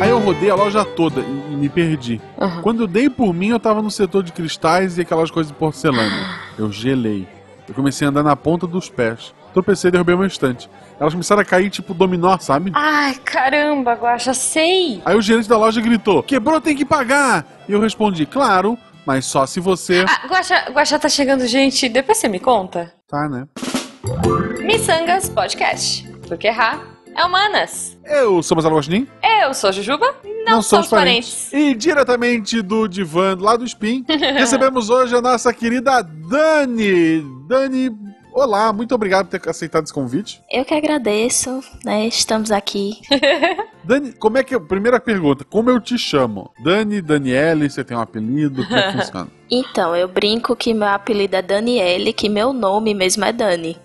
Aí eu rodei a loja toda e, me perdi. Uhum. Quando eu dei por mim, eu tava no setor de cristais e aquelas coisas de porcelana. Eu gelei. Eu comecei a andar na ponta dos pés. Tropecei e derrubei uma estante. Elas começaram a cair tipo dominó, sabe? Ai, caramba, Guaxa, sei. Aí o gerente da loja gritou: Quebrou, tem que pagar! E eu respondi: Claro, mas só se você. Ah, Guaxa, Guaxa tá chegando gente, depois você me conta. Tá, né? Missangas Podcast. Porque errar é humanas. Eu sou Marcelo Agostinho. Eu sou Jujuba, não, somos parentes. E diretamente do divã lá do Spin, recebemos hoje a nossa querida Dani. Dani, olá, muito obrigado por ter aceitado esse convite. Eu que agradeço, né? Estamos aqui. Dani, como é que. Primeira pergunta, como eu te chamo? Dani, Daniele, você tem um apelido? Como é que funciona? Então, eu brinco que meu apelido é Daniele, que meu nome mesmo é Dani.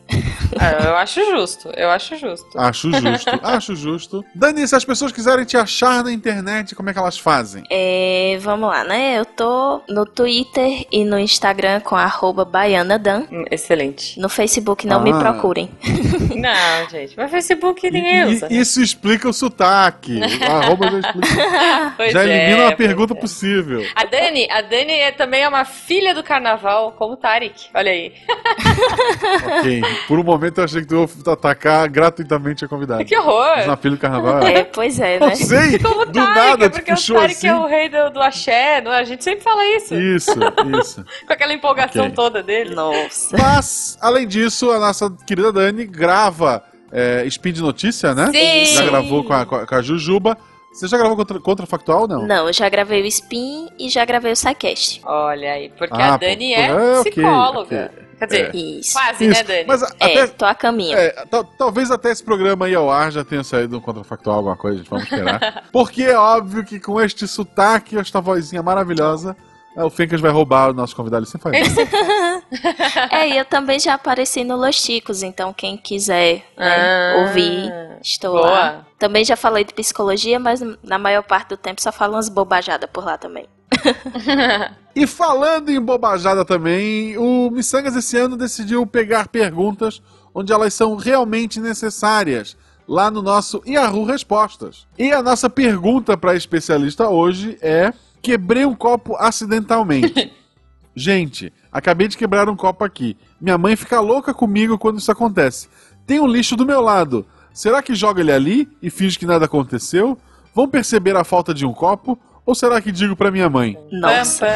Ah, eu acho justo, eu acho justo. Acho justo, acho justo. Dani, se as pessoas quiserem te achar na internet, como é que elas fazem? É, vamos lá, né? Eu tô no Twitter e no Instagram com arroba baianadan. Excelente. No Facebook não me Ah. procurem. Não, gente, mas Facebook ninguém E- usa. e- isso explica o sotaque. Arroba já explica. Pois já é, elimina uma pois pergunta é. possível. A Dani, a Dani é, também é uma filha do carnaval, como o Tarek. Olha aí. Ok. Por um momento eu achei que tu ia atacar gratuitamente a convidada. Que horror! Na filha do carnaval. É, pois é, né? sei! Como Do Tarek, nada, é tu porque o Tarek assim. é o rei do, do axé, não é? A gente sempre fala isso, Isso, isso. com aquela empolgação Ok. toda dele. Nossa. Mas, além disso, a nossa querida Dani grava é, Spin de Notícia, né? Sim! Já gravou com a, com a- a Jujuba. Você já gravou contra, contra Factual, não? Não, eu já gravei o Spin e já gravei o SciCast. Olha aí, porque Ah, a Dani é é, psicóloga. ok. Quer dizer, Isso. quase, Isso. né, Dani? Mas a- É, até, tô a caminho. É, tal- talvez até esse programa aí ao ar já tenha saído um contrafactual, alguma coisa, gente, vamos esperar. Porque é óbvio que com este sotaque, esta vozinha maravilhosa, é, o Fencas vai roubar o nosso convidado, ele sempre faz isso. É, e eu também já apareci no Los Chicos, então quem quiser né, Ah, ouvir, estou boa. lá. Também já falei de psicologia, mas na maior parte do tempo só falo umas bobajadas por lá também. E falando em bobajada também, o Missangas esse ano decidiu pegar perguntas onde elas são realmente necessárias, lá no nosso Yahoo Respostas. E a nossa pergunta para especialista hoje é: quebrei um copo acidentalmente. Gente, acabei de quebrar um copo aqui. Minha mãe fica louca comigo quando isso acontece. Tem um lixo do meu lado. Será que joga ele ali e finge que nada aconteceu? Vão perceber a falta de um copo? Ou será que digo para minha mãe? Nossa,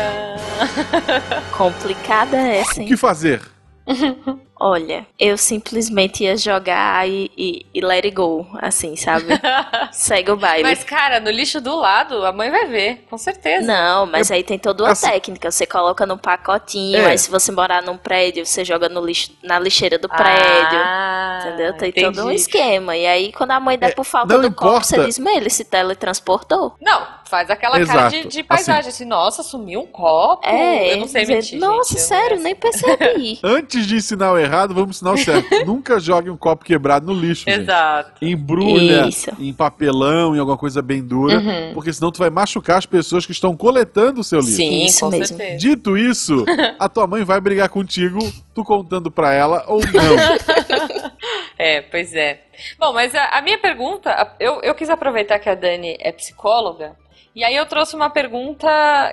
complicada essa, O hein? que fazer? Olha, eu simplesmente ia jogar e, e, e let it go, assim, sabe? Segue o baile. Mas, cara, no lixo do lado, a mãe vai ver, com certeza. Não, mas aí tem toda uma assim- técnica. Você coloca num pacotinho, É. aí se você morar num prédio, você joga no lixo, na lixeira do prédio. Ah, Entendeu? Tem entendi. todo um esquema. E aí, quando a mãe der É, por falta do copo, importa. você diz, mas ele se teletransportou. Não, faz aquela cara de, Exato. de paisagem, assim, nossa, sumiu um copo. É, eu não sei dizer, mentir. Nossa, gente, eu sério, não- nem percebi. Antes de ensinar o errado, vamos ensinar o certo. Nunca jogue um copo quebrado no lixo, gente. Exato. Embrulha Isso. em papelão, em alguma coisa bem dura, Uhum. porque senão tu vai machucar as pessoas que estão coletando o seu lixo. Sim, Isso com mesmo. certeza. Dito isso, a tua mãe vai brigar contigo, tu contando pra ela ou não. É, pois é. Bom, mas a, a minha pergunta, eu, eu quis aproveitar que a Dani é psicóloga, e aí eu trouxe uma pergunta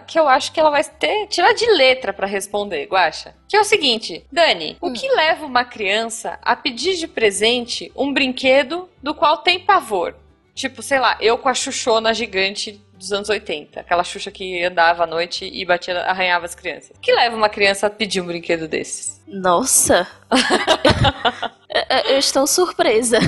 que eu acho que ela vai ter, tirar de letra pra responder, Guaxa. Que é o seguinte, Dani, o que leva uma criança a pedir de presente um brinquedo do qual tem pavor? Tipo, sei lá, eu com a Xuxona gigante dos anos 80, aquela Xuxa que andava à noite e batia, arranhava as crianças. O que leva uma criança a pedir um brinquedo desses? Nossa. eu estou surpresa.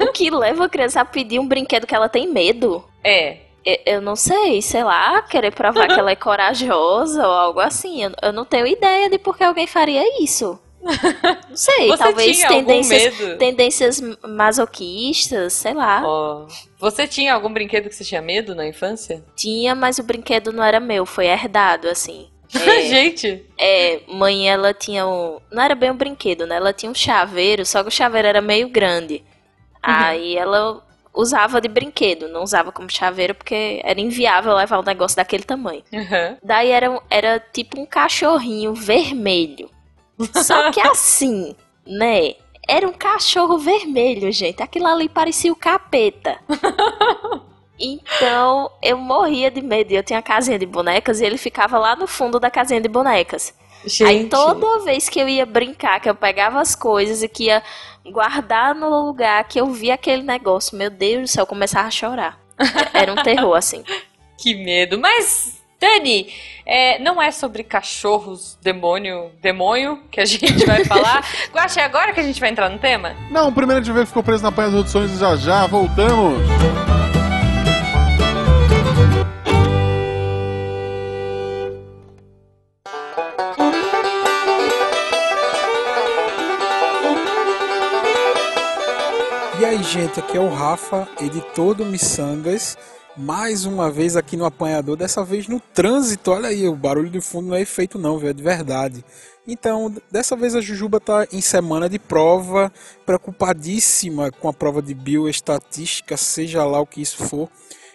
o que leva a criança a pedir um brinquedo que ela tem medo? É, Eu, não sei, sei lá, querer provar que ela é corajosa ou algo assim. Eu, eu não tenho ideia de por que alguém faria isso. Não sei, Você talvez tendências, medo? tendências masoquistas, sei lá. Ó, Você tinha algum brinquedo que você tinha medo na infância? Tinha, mas o brinquedo não era meu, foi herdado, assim. É, Gente, é, mãe, ela tinha um. Não era bem um brinquedo, né? Ela tinha um chaveiro, só que o chaveiro era meio grande. Aí ela usava de brinquedo, não usava como chaveiro porque era inviável levar um negócio daquele tamanho. Uhum. Daí era, era tipo um cachorrinho vermelho. Só que assim, né? Era um cachorro vermelho, gente. Aquilo ali parecia o capeta. Então eu morria de medo. Eu tinha casinha de bonecas e ele ficava lá no fundo da casinha de bonecas. Gente. Aí toda vez que eu ia brincar, que eu pegava as coisas e que ia guardar no lugar, que eu via aquele negócio, meu Deus do céu, eu começava a chorar. Era um terror, assim. Que medo. Mas, Dani, é, não é sobre cachorros, demônio, demônio que a gente vai falar. Guaxa, é agora que a gente vai entrar no tema? Não, primeiro a gente vê que ficou preso na Panha dos Sonhos e já já voltamos. Gente, aqui é o Rafa, editor do Missangas. Mais uma vez aqui no apanhador, dessa vez no trânsito. Olha aí, o barulho de fundo não é efeito, não, viu? É de verdade. Então, dessa vez a Jujuba tá em semana de prova, preocupadíssima com a prova de bioestatística, seja lá o que isso for.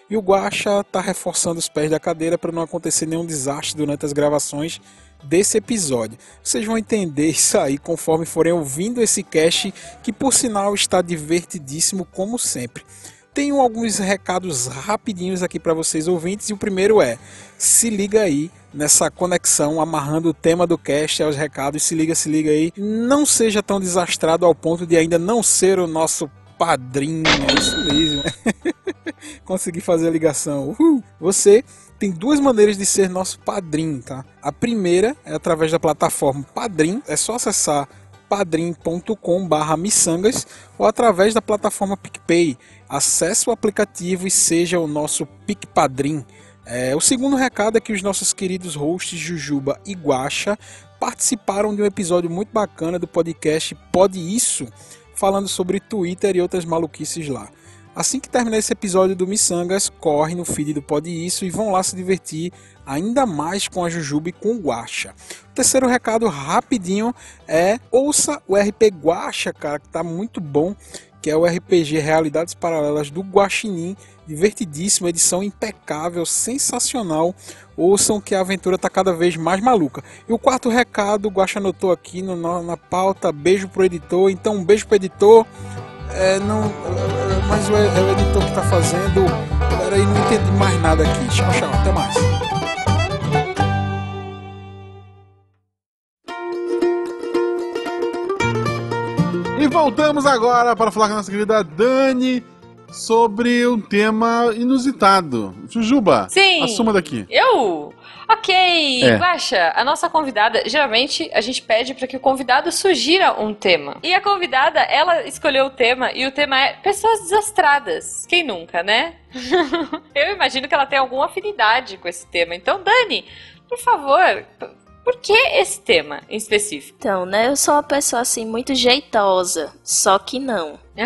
E o Guaxa tá reforçando os pés da cadeira para não acontecer nenhum desastre durante as gravações desse episódio. Vocês vão entender isso aí conforme forem ouvindo esse cast, que por sinal está divertidíssimo como sempre. Tenho alguns recados rapidinhos aqui para vocês ouvintes e o primeiro é: se liga aí nessa conexão amarrando o tema do cast aos recados, se liga, se liga aí. Não seja tão desastrado ao ponto de ainda não ser o nosso padrinho, é isso mesmo. Consegui fazer a ligação. Uhul. Você tem duas maneiras de ser nosso padrinho, tá? A primeira é através da plataforma Padrim, é só acessar padrim.com.br miçangas ou através da plataforma PicPay. Acesse o aplicativo e seja o nosso PicPadrim. É, o segundo recado é que os nossos queridos hosts Jujuba e Guaxa participaram de um episódio muito bacana do podcast Pode Isso, falando sobre Twitter e outras maluquices lá. Assim que terminar esse episódio do Missangas, corre no feed do Pode Isso e vão lá se divertir ainda mais com a Jujuba e com o Guaxa. O terceiro recado rapidinho é ouça o RP Guaxa, cara, que tá muito bom, que é o RPG Realidades Paralelas do Guaxinim, divertidíssimo, edição impecável, sensacional. Ouçam que a aventura tá cada vez mais maluca. E o quarto recado, o Guaxa anotou aqui no, na, na pauta, beijo pro editor, então um beijo pro editor. É, não, mas é o editor que tá fazendo. Peraí, não entendi mais nada aqui. Tchau, tchau, até mais. E voltamos agora para falar com a nossa querida Dani sobre um tema inusitado. Jujuba, Sim. assuma daqui. Eu? Ok, É. Guaxa, a nossa convidada, geralmente a gente pede para que o convidado sugira um tema. E a convidada, ela escolheu o tema e o tema é pessoas desastradas. Quem nunca, né? Eu imagino que ela tem alguma afinidade com esse tema. Então, Dani, por favor, por que esse tema em específico? Então, né, eu sou uma pessoa assim muito jeitosa, só que não.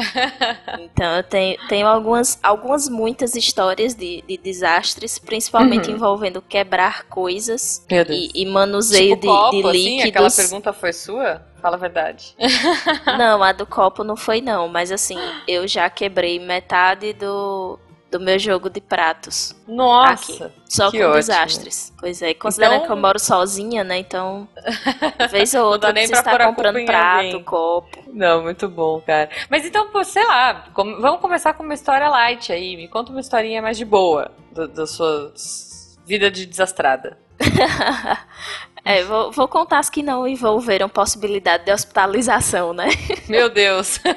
Então eu tenho, tenho algumas, algumas muitas histórias de, de desastres, principalmente Uhum. envolvendo quebrar coisas e, e manuseio tipo copo, de, de assim, aquela líquidos. pergunta foi sua? Fala a verdade. Não, a do copo não foi não, mas assim, eu já quebrei metade do, do meu jogo de pratos. Nossa. Só Que com ótimo. desastres. Pois é, e considerando Então- que eu moro sozinha, né? Então, vez ou outra você está comprando prato, alguém. copo. Não, muito bom, cara. Mas então, pô, sei lá, com- vamos começar com uma história light aí. Me conta uma historinha mais de boa da sua vida de desastrada. é, vou, vou contar as que não envolveram possibilidade de hospitalização, né? Meu Deus.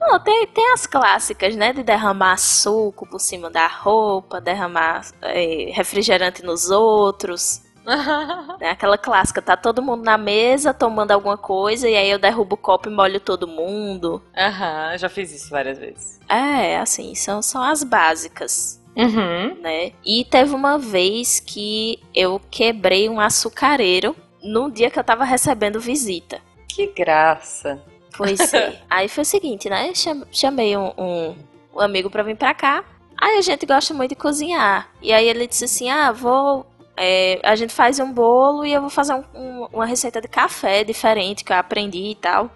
Não, tem, tem as clássicas, né? De derramar suco por cima da roupa, derramar é, refrigerante nos outros. né? Aquela clássica, tá todo mundo na mesa tomando alguma coisa e aí eu derrubo o copo e molho todo mundo. Aham, já fiz isso várias vezes. É, assim, são, são as básicas. Uhum. né? E teve uma vez que eu quebrei um açucareiro no dia que eu tava recebendo visita. Que graça. Pois é. Aí foi o seguinte, né? Cham- Chamei um, um, um amigo pra vir pra cá. Aí a gente gosta muito de cozinhar. E aí ele disse assim: ah, vou. é, a gente faz um bolo e eu vou fazer um- um- uma receita de café diferente que eu aprendi e tal.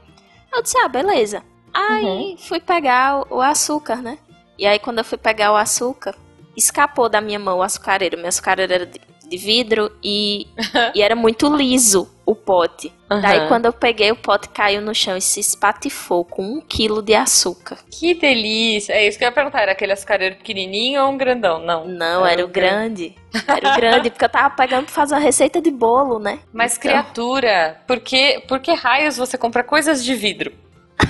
Eu disse: ah, beleza. Aí fui pegar o, o açúcar, né? E aí quando eu fui pegar o açúcar, escapou da minha mão o açucareiro. Meu açucareiro era de, de vidro e, e era muito liso. O pote. Aham. Daí quando eu peguei o pote caiu no chão e se espatifou com um quilo de açúcar. Que delícia. É isso que eu ia perguntar. Era aquele açucareiro pequenininho ou um grandão? Não. Não, era o grande. Era o grande, porque eu tava pegando pra fazer uma receita de bolo, né? Mas Então, criatura, por que, por que raios você compra coisas de vidro?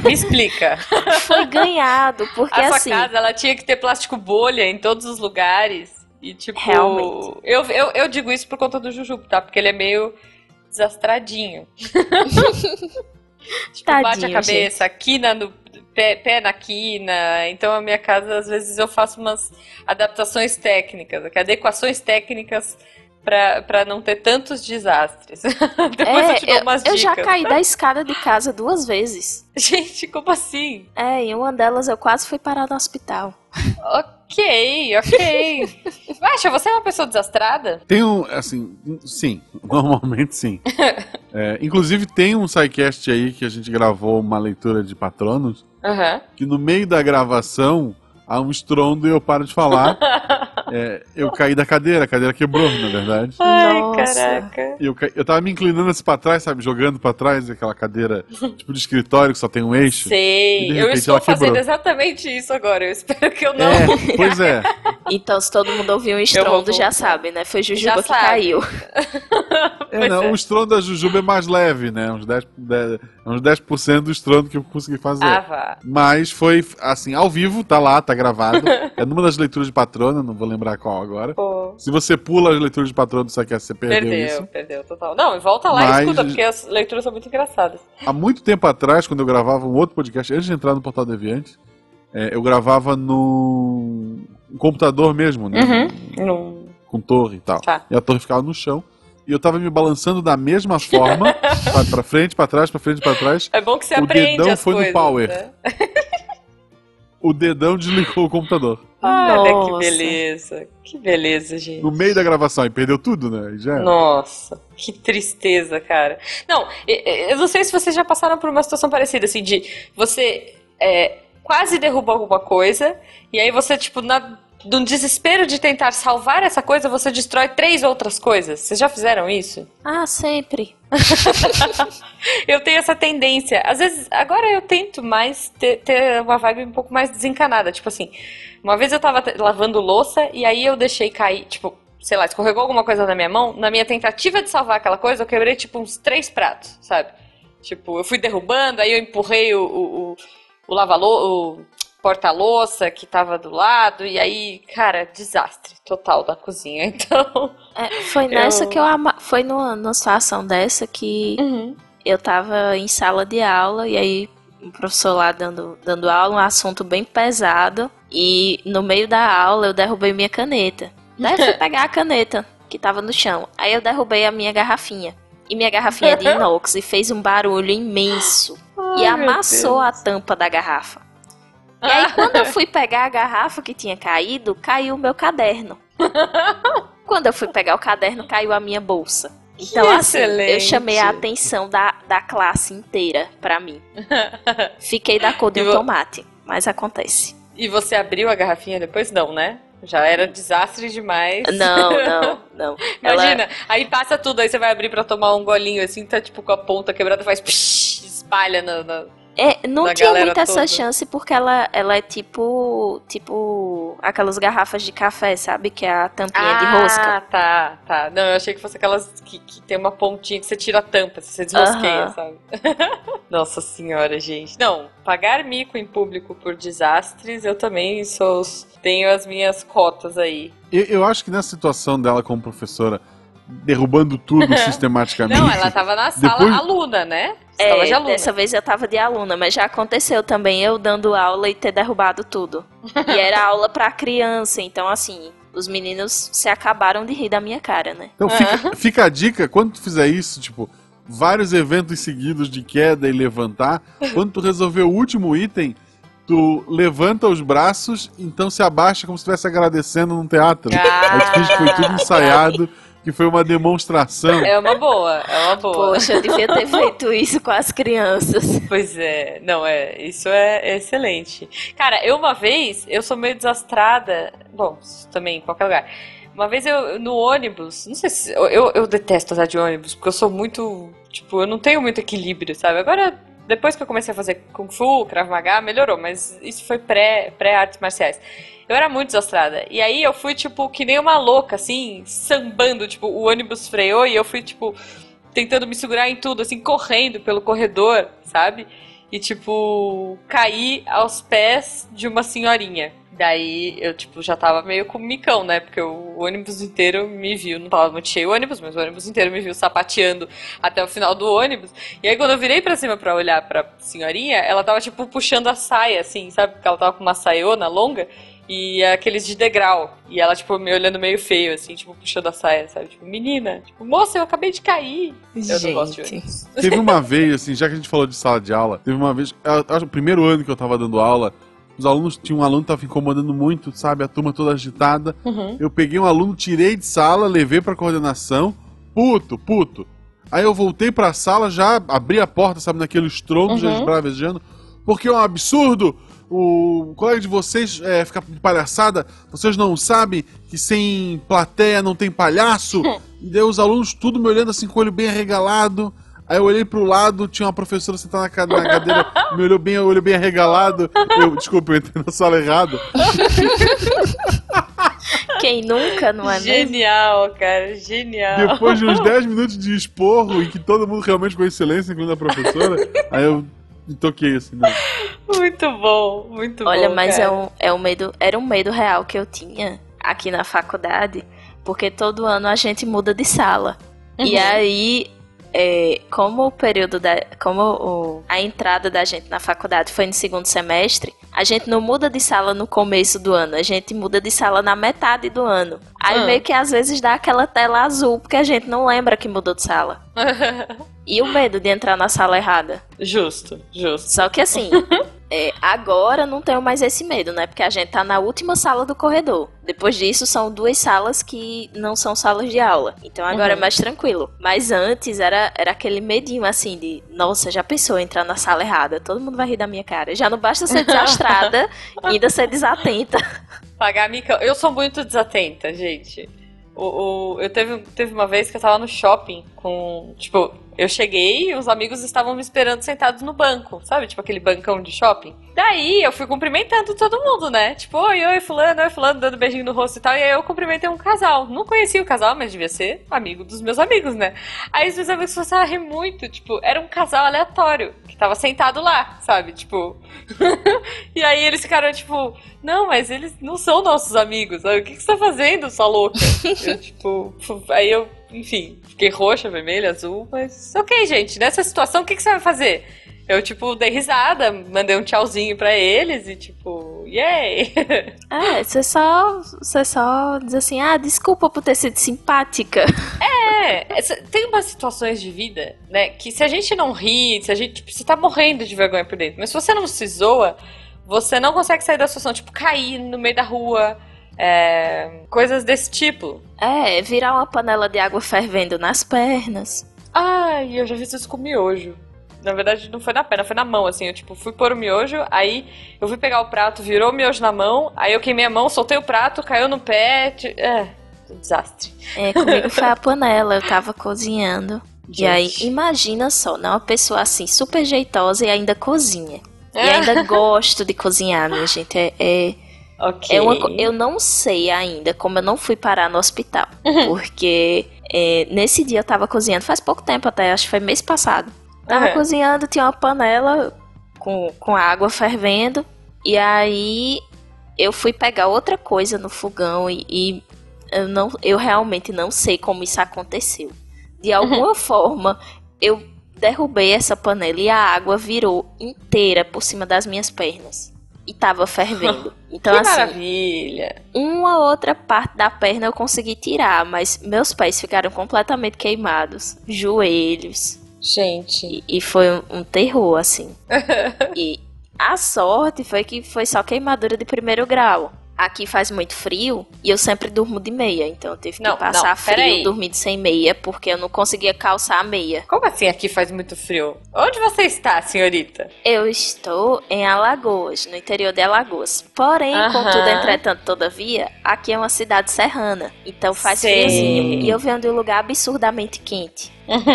Me explica. Foi ganhado, porque a sua assim. casa, ela tinha que ter plástico bolha em todos os lugares. E tipo. Realmente. Eu, eu, eu digo isso por conta do Jujubo, tá? Porque ele é meio desastradinho. tipo, bate a cabeça, quina no. Pé, pé na quina. Então a minha casa, às vezes, eu faço umas adaptações técnicas, adequações técnicas pra, pra não ter tantos desastres. Depois eu te dou É, eu, umas eu dicas. já caí da escada de casa duas vezes. Gente, como assim? É, em uma delas eu quase fui parar no hospital. Ok, ok. Acha, você é uma pessoa desastrada? Tem um, assim, sim, normalmente sim. É, inclusive tem um sidecast aí que a gente gravou uma leitura de patronos, Aham. que no meio da gravação há um estrondo e eu paro de falar. É, eu caí da cadeira, a cadeira quebrou, na verdade. Ai, Nossa. caraca. Eu, ca- eu tava me inclinando assim pra trás, sabe? Jogando pra trás, aquela cadeira tipo de escritório que só tem um eixo. E Sei. Eu estou fazendo quebrou. exatamente isso agora. Eu espero que eu não. É, pois é. Então, se todo mundo ouviu um estrondo, já sabe, né? Foi Jujuba Já que sabe. caiu. É, não, é. o estrondo da Jujuba é mais leve, né? Uns 10%, 10, uns 10 do estrondo que eu consegui fazer. Ah, vá. Mas foi, assim, ao vivo, tá lá, tá gravado. é numa das leituras de patrona, não vou lembrar qual agora. Pô, Se você pula as leituras de patrona, você quer, você perdeu, perdeu, isso. perdeu, total. Não, volta lá Mas- e escuta, porque as leituras são muito engraçadas. Há muito tempo atrás, quando eu gravava um outro podcast, antes de entrar no Portal Deviante, é, eu gravava no no computador mesmo, né? Não. Com torre e tal. Tá. E a torre ficava no chão. E eu tava me balançando da mesma forma, sabe, pra frente, pra trás, pra frente, pra trás. É bom que você O aprende dedão as foi no coisas. power. né? O dedão desligou o computador. Olha Nossa. que beleza. Que beleza, gente. No meio da gravação, e perdeu tudo, né? Já. Nossa, que tristeza, cara. Não, eu não sei se vocês já passaram por uma situação parecida, assim, de você é, quase derruba alguma coisa, e aí você, tipo, na, no desespero de tentar salvar essa coisa, você destrói três outras coisas. Vocês já fizeram isso? Ah, sempre. Eu tenho essa tendência. Às vezes, agora eu tento mais ter, ter uma vibe um pouco mais desencanada. Tipo assim, uma vez eu tava lavando louça e aí eu deixei cair, tipo, sei lá, escorregou alguma coisa na minha mão. Na minha tentativa de salvar aquela coisa, eu quebrei, tipo, uns três pratos, sabe? Tipo, eu fui derrubando, aí eu empurrei o, o, o, o porta-louça que tava do lado, e aí, cara, desastre total da cozinha. Então. É, foi nessa Eu- que eu ama... Foi numa, numa situação dessa que eu tava em sala de aula e aí o professor lá dando, dando aula, um assunto bem pesado. E no meio da aula eu derrubei minha caneta. Daí eu fui pegar a caneta que tava no chão. Aí eu derrubei a minha garrafinha. E minha garrafinha é de inox e fez um barulho imenso. e Ai, meu amassou a tampa da garrafa. E aí, quando eu fui pegar a garrafa que tinha caído, caiu o meu caderno. Quando eu fui pegar o caderno, caiu a minha bolsa. Então, assim, eu excelente. chamei a atenção da, da classe inteira pra mim. Fiquei da cor de um tomate, mas acontece. E você abriu a garrafinha depois? Não, né? Já era desastre demais. Não, não, não. Ela- Imagina, aí passa tudo, aí você vai abrir pra tomar um golinho assim, tá tipo com a ponta quebrada, faz psh, espalha na. na- É, não tinha muita essa toda. chance porque ela, ela é tipo. Tipo. Aquelas garrafas de café, sabe? Que é a tampinha de rosca. Ah, tá, tá. Não, eu achei que fosse aquelas que, que tem uma pontinha que você tira a tampa, você desrosqueia, Aham. sabe? Nossa senhora, gente. Não, pagar mico em público por desastres, eu também sou. Tenho as minhas cotas aí. Eu, eu acho que nessa situação dela como professora, derrubando tudo sistematicamente. Não, ela tava na sala Depois- aluna, né? Você tava de É, aluna. dessa vez eu tava de aluna, mas já aconteceu também eu dando aula e ter derrubado tudo. E era aula pra criança, então assim, os meninos se acabaram de rir da minha cara, né? Então fica, fica a dica, quando tu fizer isso, tipo, vários eventos seguidos de queda e levantar, quando tu resolver o último item, tu levanta os braços, então se abaixa como se estivesse agradecendo num teatro. Aí tu finge que foi tudo ensaiado, que foi uma demonstração. É uma boa, é uma boa. Poxa, eu devia ter feito isso com as crianças. Pois é, não, é, isso é excelente. Cara, eu uma vez, eu sou meio desastrada, bom, também em qualquer lugar. Uma vez eu, no ônibus, não sei se, eu, eu detesto andar de ônibus, porque eu sou muito, Tipo, eu não tenho muito equilíbrio, sabe? Agora, depois que eu comecei a fazer Kung Fu, Krav Maga, melhorou, mas isso foi pré-artes pré marciais. Eu era muito desastrada. E aí eu fui, tipo, que nem uma louca, assim, sambando. Tipo, o ônibus freou e eu fui, tipo, tentando me segurar em tudo, assim, correndo pelo corredor, sabe? E, tipo, caí aos pés de uma senhorinha. Daí eu, tipo, já tava meio com micão, né? Porque o ônibus inteiro me viu. Não tava muito cheio o ônibus, mas o ônibus inteiro me viu sapateando até o final do ônibus. E aí, quando eu virei pra cima pra olhar pra senhorinha, ela tava, tipo, puxando a saia, assim, sabe? Porque ela tava com uma saiona longa e aqueles de degrau. E ela, tipo, me olhando meio feio, assim, tipo, puxando a saia, sabe? Tipo, menina, tipo, moça, eu acabei de cair. Gente. Eu não gosto de ônibus. Teve uma vez, assim, já que a gente falou de sala de aula, teve uma vez, o primeiro ano que eu tava dando aula, os alunos, tinha um aluno que tava incomodando muito, sabe? A turma toda agitada. Uhum. Eu peguei um aluno, tirei de sala, levei pra coordenação, puto, puto. Aí eu voltei pra sala, já abri a porta, sabe, naquele estrondo, já Uhum. esbravejando, porque é um absurdo o colega de vocês é, ficar de palhaçada, vocês não sabem que sem plateia não tem palhaço? e daí os alunos tudo me olhando assim com o olho bem arregalado. Aí eu olhei pro lado, tinha uma professora sentada na ca- na cadeira, me olhou bem, olho bem arregalado. Eu, desculpa, eu entrei na sala errada. Quem nunca, não é mesmo? Genial, cara, genial. Depois de uns 10 minutos de esporro, em que todo mundo realmente com excelência, incluindo a professora, aí eu me toquei assim, né? Muito bom, muito Olha, bom. mas cara. é um, é um medo, era um medo real que eu tinha aqui na faculdade, porque todo ano a gente muda de sala. E Uhum. aí, é, como o período da. Como o- a entrada da gente na faculdade foi no segundo semestre, a gente não muda de sala no começo do ano, a gente muda de sala na metade do ano. Aí Ah. meio que às vezes dá aquela tela azul, porque a gente não lembra que mudou de sala. E o medo de entrar na sala errada. justo, justo. Só que assim, é, agora não tenho mais esse medo, né? Porque a gente tá na última sala do corredor. Depois disso, são duas salas que não são salas de aula. Então agora Uhum. é mais tranquilo. Mas antes era, era aquele medinho assim de, nossa, já pensou entrar na sala errada? Todo mundo vai rir da minha cara. Já não basta ser desastrada, ainda ser desatenta. Pagar mica. Eu sou muito desatenta, gente. O, o- eu teve, teve uma vez que eu tava no shopping com. Tipo, eu cheguei e os amigos estavam me esperando sentados no banco, sabe? Tipo aquele bancão de shopping. Daí eu fui cumprimentando todo mundo, né? Tipo, oi, oi, fulano, oi, fulano, dando beijinho no rosto e tal. E aí eu cumprimentei um casal. Não conhecia o casal, mas devia ser amigo dos meus amigos, né? Aí os meus amigos começaram a rir muito. Tipo, era um casal aleatório que tava sentado lá, sabe? Tipo. e aí eles ficaram tipo, não, mas eles não são nossos amigos. O que, que você tá fazendo, sua louca? eu, tipo, aí eu, enfim, fiquei roxa, vermelha, azul, mas ok, gente, nessa situação, o que, que você vai fazer? Eu, tipo, dei risada, mandei um tchauzinho pra eles e, tipo, yay! É, você só, você só diz assim, ah, desculpa por ter sido simpática. É, tem umas situações de vida, né, que se a gente não ri, se a gente, tipo, você tá morrendo de vergonha por dentro, mas se você não se zoa, você não consegue sair da situação, tipo, cair no meio da rua, é, coisas desse tipo. É, virar uma panela de água fervendo nas pernas. Ai, eu já fiz isso com miojo. Na verdade, não foi na perna, foi na mão, assim. Eu, tipo, fui pôr o miojo, aí eu fui pegar o prato, virou o miojo na mão, aí eu queimei a mão, soltei o prato, caiu no pé. É, um desastre. É, comigo foi a panela, eu tava cozinhando. E aí, Gente. imagina só, né? Uma pessoa assim, super jeitosa e ainda cozinha. E É. ainda gosto de cozinhar, minha gente. É, é, É uma eu não sei ainda como eu não fui parar no hospital. Uhum. Porque é, nesse dia eu tava cozinhando, faz pouco tempo até, acho que foi mês passado. Tava Uhum. cozinhando, tinha uma panela com, com água fervendo. E aí eu fui pegar outra coisa no fogão e, e eu, não, eu realmente não sei como isso aconteceu. De alguma forma, eu derrubei essa panela e a água virou inteira por cima das minhas pernas. E tava fervendo. Então, que assim, maravilha. uma outra parte da perna eu consegui tirar, mas meus pés ficaram completamente queimados. Joelhos. Gente. E, e foi um, um terror, assim. e a sorte foi que foi só queimadura de primeiro grau. Aqui faz muito frio e eu sempre durmo de meia, então eu tive que Não, passar não, frio peraí. dormindo sem meia, porque eu não conseguia calçar a meia. Como assim aqui faz muito frio? Onde você está, senhorita? Eu estou em Alagoas, no interior de Alagoas. Porém, Aham. contudo, entretanto, todavia, aqui é uma cidade serrana, então faz Sei. friozinho. E eu venho de um lugar absurdamente quente,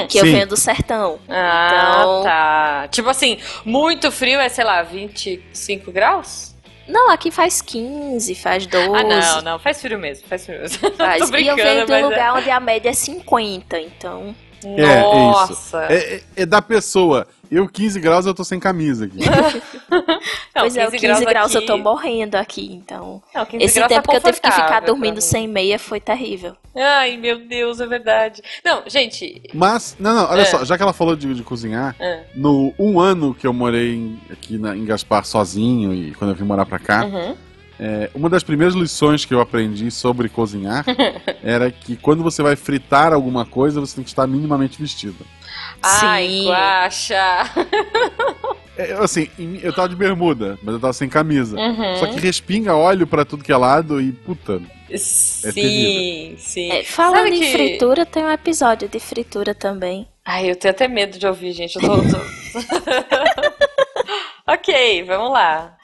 que eu Sim. venho do sertão. Ah, Então- tá. Tipo assim, muito frio é, sei lá, 25 graus? Não, aqui faz 15, faz 12. Ah, não, não, faz frio mesmo, faz frio mesmo. Faz. Tô e eu venho de um mas lugar onde a média é 50, então. é... É, é. Nossa. É, é- é da pessoa. Eu, 15 graus, eu tô sem camisa aqui. Não, pois é, o 15 graus, eu tô aqui- morrendo aqui, então. Não, 15 Esse graus tá tempo que eu tive que ficar dormindo sem meia foi terrível. Ai, meu Deus, é verdade. Não, gente. Mas, não, não, olha É. só, já que ela falou de, de cozinhar, é, no um ano que eu morei em- aqui na- em Gaspar sozinho e quando eu vim morar pra cá, uhum. é, uma das primeiras lições que eu aprendi sobre cozinhar era que quando você vai fritar alguma coisa, você tem que estar minimamente vestido. Ai, Sim. guaxa. É, assim, eu tava de bermuda, mas eu tava sem camisa. Uhum. Só que respinga óleo pra tudo que é lado e, puta, Sim, terrível. sim. É, falando Sabe em que- fritura, tem um episódio de fritura também. Ai, eu tenho até medo de ouvir, gente. Eu tô. tô- ok, vamos lá.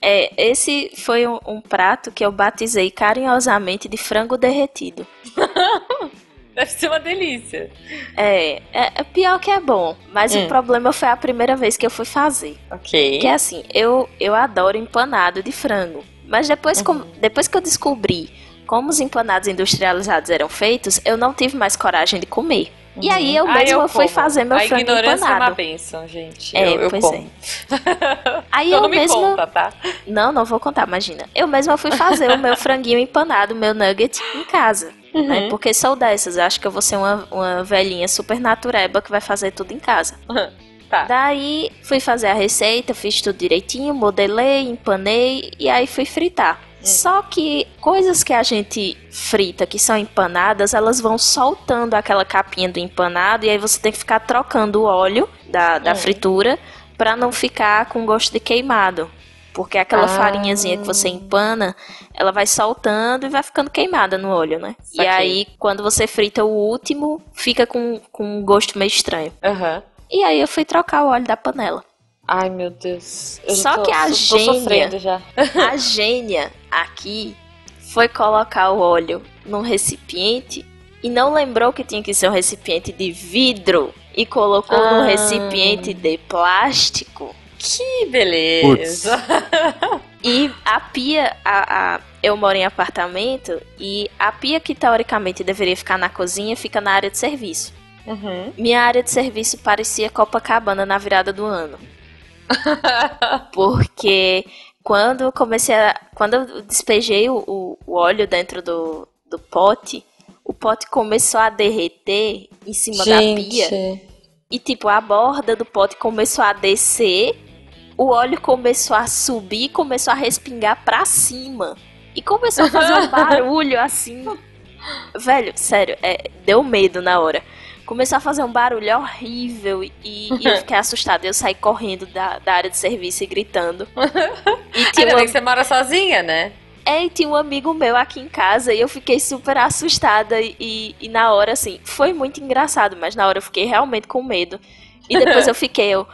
É, esse foi um, um prato que eu batizei carinhosamente de frango derretido. Deve ser uma delícia. É, é, é pior que é bom, mas Hum. o problema foi a primeira vez que eu fui fazer. Ok. Que é assim, eu, eu adoro empanado de frango. Mas depois, com- Uhum. depois que eu descobri como os empanados industrializados eram feitos, eu não tive mais coragem de comer. E aí eu Ah, mesma fui fazer meu A frango ignorância é uma empanado. benção, gente. É, eu, eu pois como. Aí Então eu não me mesma. conta, tá? Não, não vou contar, imagina. Eu mesma fui fazer o meu franguinho empanado, o meu nugget, em casa. Né? Uhum. Porque sou dessas. Acho que eu vou ser uma, uma velhinha super natureba que vai fazer tudo em casa. Tá. Daí fui fazer a receita, fiz tudo direitinho, modelei, empanei e aí fui fritar. Só que coisas que a gente frita, que são empanadas, elas vão soltando aquela capinha do empanado e aí você tem que ficar trocando o óleo da, da Hum. fritura pra não ficar com gosto de queimado. Porque aquela Ah. farinhazinha que você empana, ela vai soltando e vai ficando queimada no óleo, né? E Saquei. aí, quando você frita o último, fica com, com um gosto meio estranho. Aham. E aí eu fui trocar o óleo da panela. Ai, meu Deus. Eu Só tô- que a tô gênia-. A gênia aqui foi colocar o óleo num recipiente e não lembrou que tinha que ser um recipiente de vidro e colocou Ah. num recipiente de plástico. Que beleza. E a pia, a, a- eu moro em apartamento e a pia que teoricamente deveria ficar na cozinha fica na área de serviço. Uhum. Minha área de serviço parecia Copacabana na virada do ano. Porque quando eu comecei a. Quando eu despejei o, o- óleo dentro do, do pote, o pote começou a derreter em cima da pia. E tipo, a borda do pote começou a descer, o óleo começou a subir, começou a respingar pra cima. E começou a fazer um barulho assim. Velho, sério, é, deu medo na hora. Começou a fazer um barulho horrível e, e eu fiquei assustada. Eu saí correndo da, da área de serviço e gritando. E tinha, Ainda bem que você mora sozinha, né? é, e tinha um amigo meu aqui em casa e eu fiquei super assustada. E, e, e na hora, assim, foi muito engraçado, mas na hora eu fiquei realmente com medo. E depois eu fiquei, eu,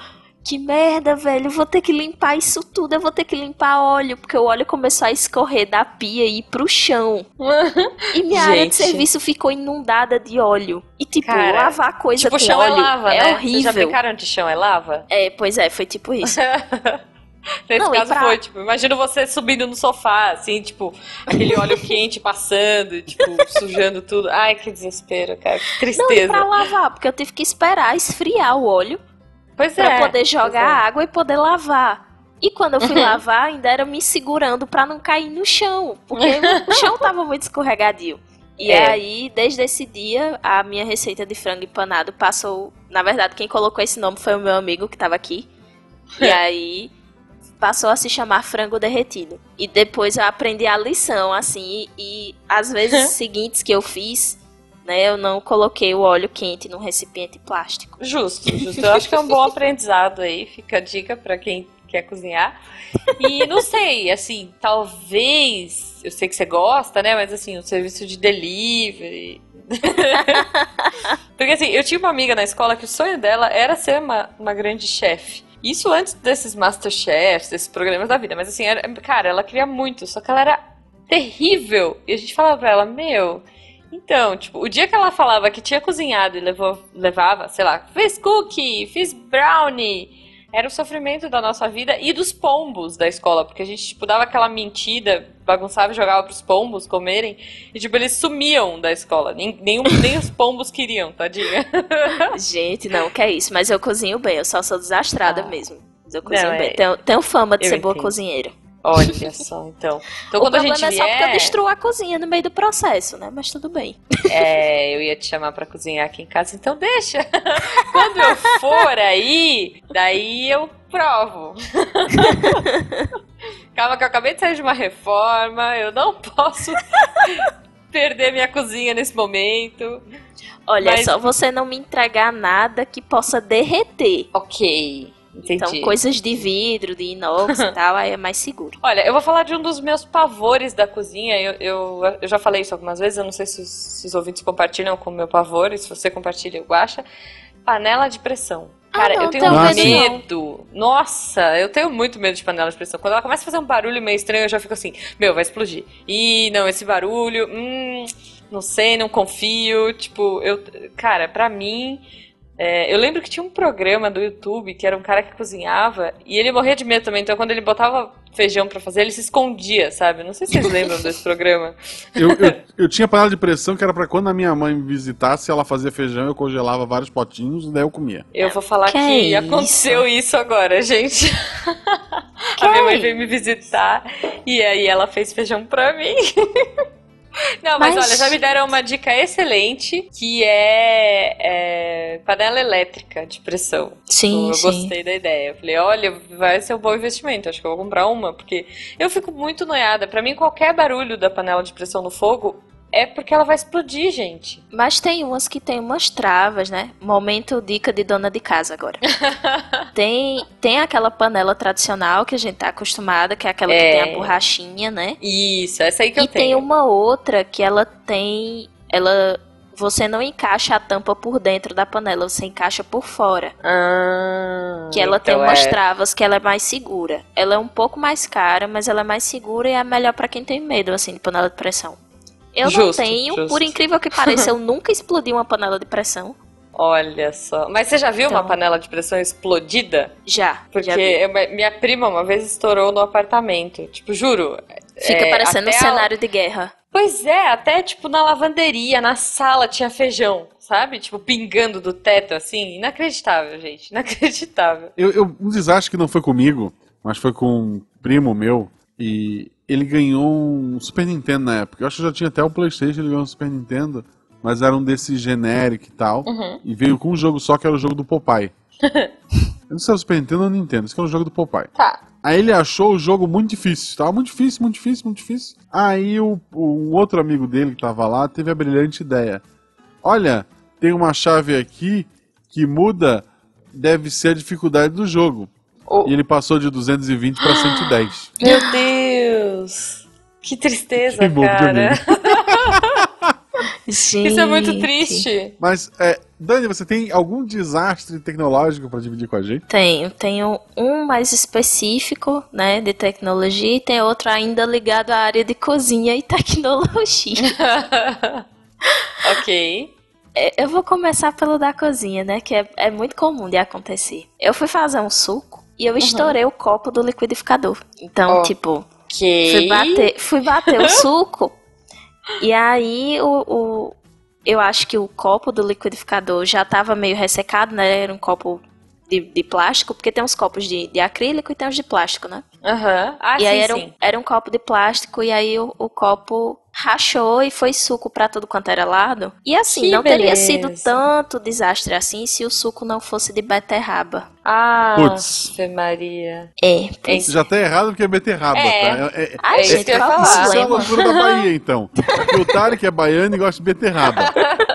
que merda, velho, eu vou ter que limpar isso tudo, eu vou ter que limpar óleo, porque o óleo começou a escorrer da pia e ir pro chão. E minha área de Gente. serviço ficou inundada de óleo. E, tipo, Cara, lavar coisa tipo, com chão óleo é lava, é né? Vocês já horrível. brincaram de chão é lava? É, pois é, foi tipo isso. Nesse Não, caso pra- foi, tipo, imagina você subindo no sofá, assim, tipo, aquele óleo quente passando, tipo, sujando tudo. Ai, que desespero, cara, que Não, tristeza. pra lavar, porque eu tive que esperar esfriar o óleo Pois pra é. poder jogar é. água e poder lavar. E quando eu fui lavar, ainda era me segurando pra não cair no chão, porque o chão tava muito escorregadio. E É. aí, desde esse dia, a minha receita de frango empanado passou. Na verdade, quem colocou esse nome foi o meu amigo que tava aqui. E aí passou a se chamar frango derretido. E depois eu aprendi a lição, assim, e, e às vezes seguintes que eu fiz, né, eu não coloquei o óleo quente num recipiente plástico. Justo, justo. Eu acho que é um bom aprendizado aí. Fica a dica pra quem que é cozinhar. E não sei, assim, talvez. Eu sei que você gosta, né? Mas assim, o serviço de delivery. Porque assim, eu tinha uma amiga na escola que o sonho dela era ser uma, uma grande chefe. Isso antes desses Masterchefs, desses programas da vida. Mas assim, era, cara, ela queria muito, só que ela era terrível. E a gente falava pra ela, meu. Então, tipo, o dia que ela falava que tinha cozinhado e levou, levava, sei lá, fez cookie, fiz brownie era o sofrimento da nossa vida e dos pombos da escola, porque a gente, tipo, dava aquela mentira, bagunçava e jogava pros pombos comerem, e, tipo, eles sumiam da escola. Nem, nem, nem os pombos queriam, tadinha. Gente, não, que é isso, mas eu cozinho bem, eu só sou desastrada ah. mesmo. Mas eu cozinho Não, bem. é- Tenho, tenho fama de eu ser boa cozinheira. Olha só, então. Então, o quando a gente é só porque eu vier, destruo a cozinha no meio do processo, né? Mas tudo bem. é, eu ia te chamar pra cozinhar aqui em casa, então deixa. Quando eu for aí, daí eu provo. Calma que eu acabei de sair de uma reforma, eu não posso perder minha cozinha nesse momento. Olha, Mas- é só você não me entregar nada que possa derreter. Ok, entendi. Então, coisas de vidro, de inox e tal, aí é mais seguro. Olha, eu vou falar de um dos meus pavores da cozinha. Eu, eu, eu já falei isso algumas vezes, eu não sei se os, se os ouvintes compartilham com o meu pavor, e se você compartilha, eu acho. Panela de pressão. Cara, Ah, não, eu tenho medo não. Nossa, eu tenho muito medo de panela de pressão. Quando ela começa a fazer um barulho meio estranho, eu já fico assim, meu, vai explodir. Ih, não, esse barulho, hum, não sei, não confio. Tipo, eu. Cara, pra mim. É, eu lembro que tinha um programa do YouTube que era um cara que cozinhava e ele morria de medo também. Então, quando ele botava feijão pra fazer, ele se escondia, sabe? Não sei se vocês lembram desse programa. Eu, eu, eu tinha panela de pressão que era pra quando a minha mãe me visitasse, ela fazia feijão, eu congelava vários potinhos e daí eu comia. Eu vou falar Que que, isso? aconteceu isso agora, gente. Que a minha mãe isso? veio me visitar e aí ela fez feijão pra mim. Não, mas, Mas- olha, já me deram uma dica excelente que é, é panela elétrica de pressão. Sim, eu sim. gostei da ideia. Eu falei, olha, vai ser um bom investimento. Acho que eu vou comprar uma, porque eu fico muito noiada. Pra mim, qualquer barulho da panela de pressão no fogo é porque ela vai explodir, gente. Mas tem umas que tem umas travas, né? Momento dica de dona de casa agora. tem, tem aquela panela tradicional que a gente tá acostumada, que é aquela que É. tem a borrachinha, né? Isso, essa aí que e eu tenho. tem uma outra que ela tem. Ela. Você não encaixa a tampa por dentro da panela, você encaixa por fora. Ah, Que ela tem então umas é- travas que ela é mais segura. Ela é um pouco mais cara, mas ela é mais segura e é melhor pra quem tem medo, assim, de panela de pressão. Eu não Justo, tenho, justo. por incrível que pareça, eu nunca explodi uma panela de pressão. Olha só. Mas você já viu uma Então. panela de pressão explodida? Já. Porque já eu- minha prima uma vez estourou no apartamento. Tipo, juro. Fica é, parecendo um até a- cenário de guerra. Pois é, até tipo na lavanderia, na sala tinha feijão, sabe? Tipo, pingando do teto assim. Inacreditável, gente. Inacreditável. Eu, eu- um desastre que não foi comigo, mas foi com um primo meu, e ele ganhou um Super Nintendo na época. Eu acho que já tinha até o Playstation, ele ganhou um Super Nintendo, mas era um desses genérico e tal, Uhum. e veio com um jogo só que era o jogo do Popeye. eu não sei se era o Super Nintendo ou Nintendo, esse que era o jogo do Popeye. Tá. Aí ele achou o jogo muito difícil. Tava muito difícil, muito difícil, muito difícil. Aí o, um outro amigo dele que tava lá teve a brilhante ideia. Olha, tem uma chave aqui que muda, deve ser a dificuldade do jogo. O- E ele passou de 220 pra 110. Meu Deus! Que tristeza, Que bom cara. Gente. Isso é muito triste. Mas, é, Dani, você tem algum desastre tecnológico pra dividir com a gente? Tenho, tenho um mais específico, né, de tecnologia, e tem outro ainda ligado à área de cozinha e tecnologia. ok. Eu vou começar pelo da cozinha, né, que é, é muito comum de acontecer. Eu fui fazer um suco e eu estourei o copo do liquidificador. Então, Ó. tipo, Ok. fui bater, fui bater o suco e aí o, o- eu acho que o copo do liquidificador já tava meio ressecado, né? Era um copo de, de plástico, porque tem uns copos de, de acrílico e tem os de plástico, né? Aham. Ah, e sim, aí era, sim. um, era um copo de plástico e aí o, o copo rachou e foi suco pra todo quanto era lado. E assim, Que não teria beleza. sido tanto desastre assim se o suco não fosse de beterraba. Ah, Putz. Maria. É, É Já tá errado porque é beterraba, É. tá? É, é, Ai, É gente, que eu ia falar. isso é a problema? loucura da Bahia, então. Porque o Tarek é baiano e gosta de beterraba.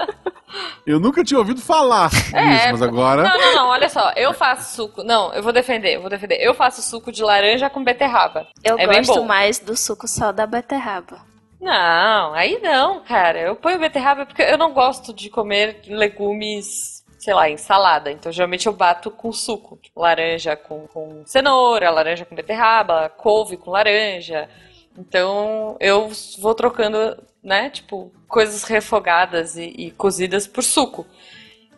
Eu nunca tinha ouvido falar É, disso, mas agora. Não, não, não, olha só. Eu faço suco. Não, eu vou defender, eu vou defender. Eu faço suco de laranja com beterraba. Eu É gosto mais do suco só da beterraba. Não, aí não, cara. Eu ponho beterraba porque eu não gosto de comer legumes, sei lá, em salada. Então, geralmente eu bato com suco. Tipo, laranja com, com cenoura, laranja com beterraba, couve com laranja. Então, eu vou trocando, né, tipo, coisas refogadas e, e cozidas por suco.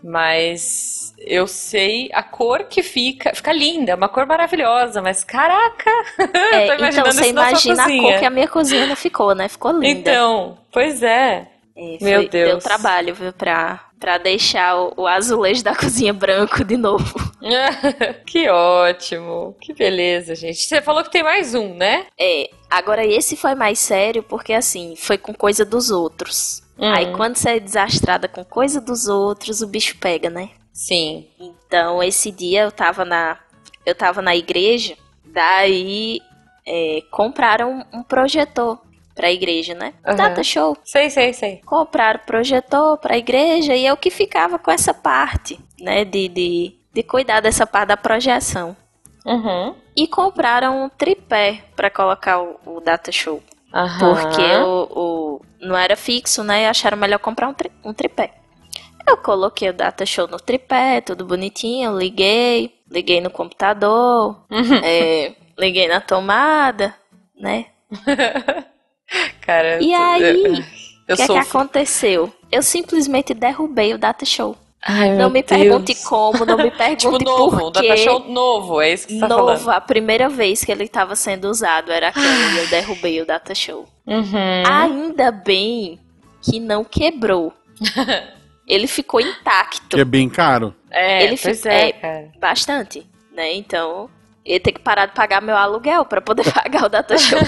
Mas eu sei a cor que fica. Fica linda, é uma cor maravilhosa, mas caraca! É, tô então imaginando você isso imagina a cor que a minha cozinha não ficou, né? Ficou linda. Então, pois é. É, meu foi- Deus. Deu trabalho, viu, pra, pra deixar o, azulejo da cozinha branco de novo. que ótimo, que beleza, gente. Você falou que tem mais um, né? É, agora esse foi mais sério porque, assim, foi com coisa dos outros. Hum. Aí quando você é desastrada com coisa dos outros, o bicho pega, né? Sim. Então, esse dia eu tava na, eu tava na igreja, daí é, compraram um projetor pra igreja, né? Aham. Data show. Sei, sei, sei. Compraram projetor pra igreja e eu que ficava com essa parte, né? De, de, de cuidar dessa parte da projeção. Uhum. E compraram um tripé pra colocar o, o data show. Aham. Porque o, o- não era fixo, né? E acharam melhor comprar um, tri- um tripé. Eu coloquei o data show no tripé, tudo bonitinho, liguei, liguei no computador, Uhum. é, liguei na tomada, né? Cara, E aí, O que é que aconteceu? Eu simplesmente derrubei o data show. Ai, Não me Deus. pergunte como, não me pergunte Tipo, novo, por um quê. data show novo, é isso que você tá Novo, falando. a primeira vez que ele estava sendo usado era aquele e eu derrubei o data show. Uhum. Ainda bem que não quebrou. Ele ficou intacto. Que é bem caro. É, ele pois fica- é, é, cara. Bastante, né? Então, ele tem que parar de pagar meu aluguel pra poder pagar o data show.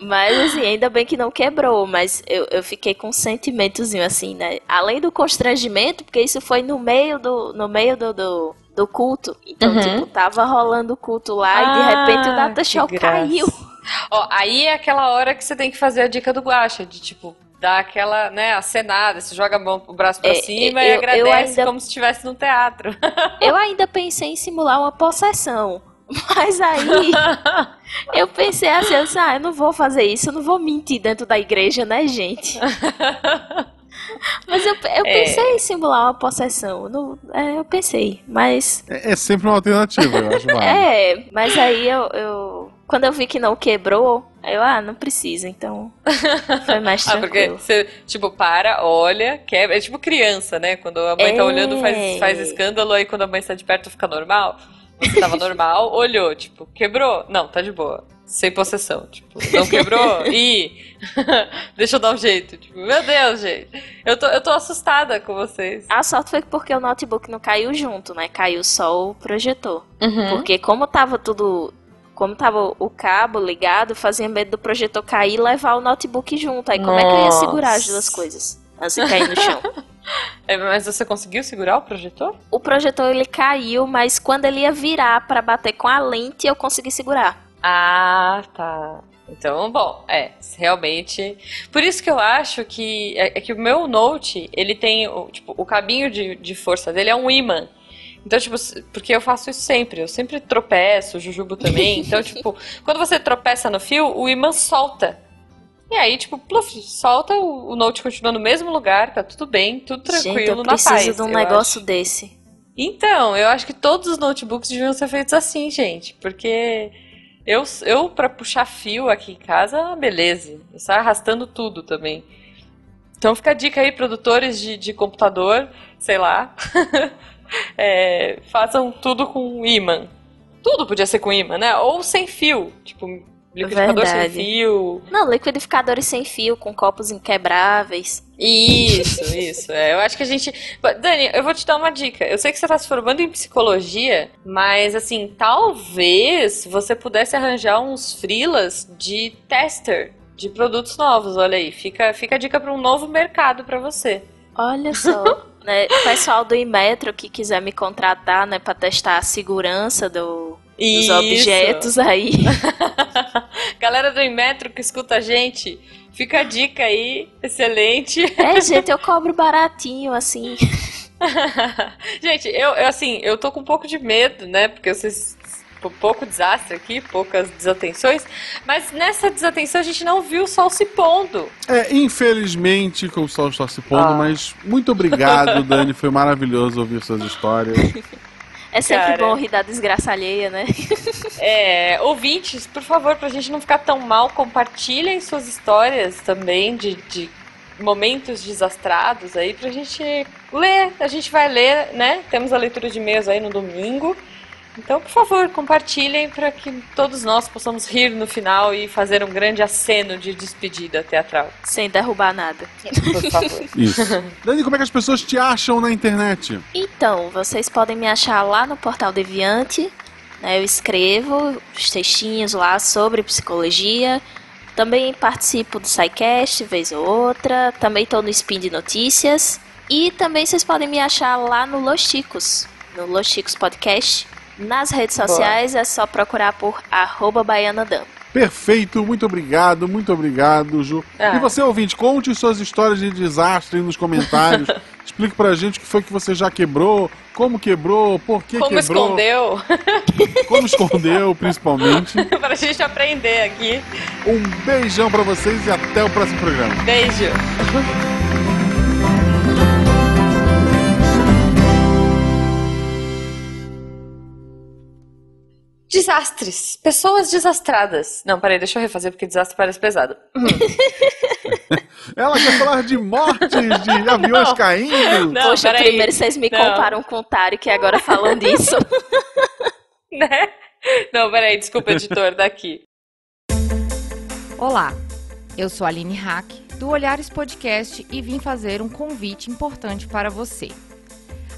Mas, assim, ainda bem que não quebrou. Mas eu, eu fiquei com um sentimentozinho, assim, né? Além do constrangimento, porque isso foi no meio do, no meio do, do, do culto. Então, Uhum. tipo, tava rolando o culto lá e de repente o Ah, data que show caiu. Ó, aí é aquela hora que você tem que fazer a dica do guacha, de tipo, dar aquela, né, acenada, você joga a mão, o braço pra É, cima eu- e eu agradece ainda- como se estivesse no teatro. Eu ainda pensei em simular uma possessão. Mas aí eu pensei assim, eu disse, ah, eu não vou fazer isso, eu não vou mentir dentro da igreja, né, gente? Mas eu, eu É. pensei em simular uma possessão. Não, é, eu pensei, mas. É, é sempre uma alternativa, eu acho. válido. É, mas aí eu, eu- Quando eu vi que não quebrou, aí eu, ah, não precisa, então. Foi mais Ah, porque tranquilo. você, tipo, para, olha, quebra. É tipo criança, né? Quando a mãe tá É. olhando, faz, faz escândalo, aí quando a mãe está de perto fica normal. Você tava normal, olhou, tipo, quebrou? Não, tá de boa. Sem possessão, tipo, não quebrou? Ih! Deixa eu dar um jeito. Tipo, meu Deus, gente. Eu tô, eu tô assustada com vocês. A sorte foi porque o notebook não caiu junto, né? Caiu só o projetor. Uhum. Porque como tava tudo. Como tava o cabo ligado, fazia medo do projetor cair e levar o notebook junto. Aí como é que eu ia Nossa. segurar as duas coisas? De cair no chão. É, mas você conseguiu segurar o projetor? O projetor ele caiu, mas quando ele ia virar pra bater com a lente, eu consegui segurar. Ah, tá. Então, bom, é, realmente. Por isso que eu acho que é, é que o meu Note, ele tem, o, tipo, o cabinho de, de força dele é um imã. Então, tipo, porque eu faço isso sempre, eu sempre tropeço, o Jujubo também. Então, tipo, quando você tropeça no fio, o imã solta. E aí, tipo, pluf, solta, o, o Note continua no mesmo lugar, tá tudo bem, tudo tranquilo, Gente, eu na preciso paz. de um negócio acho. desse. Então, eu acho que todos os notebooks deviam ser feitos assim, gente. Porque eu, eu para puxar fio aqui em casa, beleza. Eu saio arrastando tudo também. Então fica a dica aí, produtores de, de computador, sei lá. É, façam tudo com imã. Tudo podia ser com imã, né? Ou sem fio. Tipo, liquidificador sem Verdade. fio. Não, liquidificadores sem fio, com copos inquebráveis. Isso, isso. É, eu acho que a gente. Dani, eu vou te dar uma dica. Eu sei que você está se formando em psicologia, mas assim, talvez você pudesse arranjar uns freelas de tester de produtos novos. Olha aí, fica, fica a dica para um novo mercado para você. Olha só. né, o pessoal do Inmetro que quiser me contratar, né, pra testar a segurança do, dos Isso. objetos aí. galera do Inmetro que escuta a gente, fica a dica aí, excelente. É, gente, eu cobro baratinho, assim. gente, eu, eu, assim, eu tô com um pouco de medo, né? Porque vocês pouco desastre aqui, poucas desatenções, mas nessa desatenção a gente não viu o sol se pondo. É, infelizmente, com o sol está se pondo, ah. mas muito obrigado, Dani, foi maravilhoso ouvir suas histórias. É sempre Cara. bom rir da desgraça alheia, né? é, ouvintes, por favor, pra gente não ficar tão mal, compartilhem suas histórias também de, de momentos desastrados aí pra gente ler. A gente vai ler, né? Temos a leitura de e-mails aí no domingo. Então, por favor, compartilhem para que todos nós possamos rir no final e fazer um grande aceno de despedida teatral. Sem derrubar nada. Por favor. Isso. Dani, como é que as pessoas te acham na internet? Então, vocês podem me achar lá no Portal Deviante. Né? Eu escrevo os textinhos lá sobre psicologia. Também participo do SciCast, vez ou outra. Também estou no Spin de Notícias. E também vocês podem me achar lá no Los Chicos, no Los Chicos Podcast. Nas redes sociais Boa. é só procurar por arroba baianadam. Perfeito, muito obrigado, muito obrigado, Ju. Ah. E você, ouvinte, conte suas histórias de desastre nos comentários. Explique pra gente o que foi que você já quebrou, como quebrou, por que como quebrou. Como escondeu. Como escondeu, principalmente. pra gente aprender aqui. Um beijão pra vocês e até o próximo programa. Beijo. Desastres. Pessoas desastradas. Não, peraí, deixa eu refazer porque desastre parece pesado. Ela quer falar de mortes, de aviões não. caindo. Não, Poxa, primeiro vocês me não. comparam com o Tarek agora falam disso. né? Não, peraí, desculpa, editor, daqui. Olá, eu sou a Aline Hack, do Olhares Podcast, e vim fazer um convite importante para você.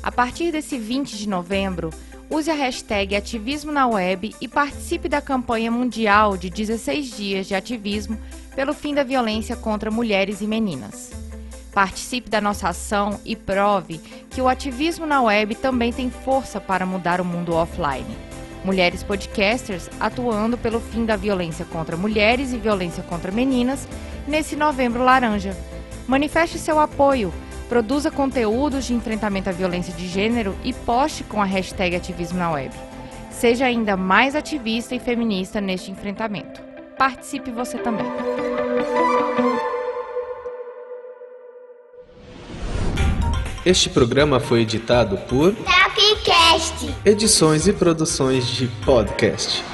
A partir desse 20 de novembro, use a hashtag Ativismo na Web e participe da campanha mundial de 16 dias de ativismo pelo fim da violência contra mulheres e meninas. Participe da nossa ação e prove que o ativismo na web também tem força para mudar o mundo offline. Mulheres podcasters atuando pelo fim da violência contra mulheres e violência contra meninas nesse novembro laranja. Manifeste seu apoio Produza conteúdos de enfrentamento à violência de gênero e poste com a hashtag Ativismo na Web. Seja ainda mais ativista e feminista neste enfrentamento. Participe você também. Este programa foi editado por Tapcast. Edições e produções de podcast.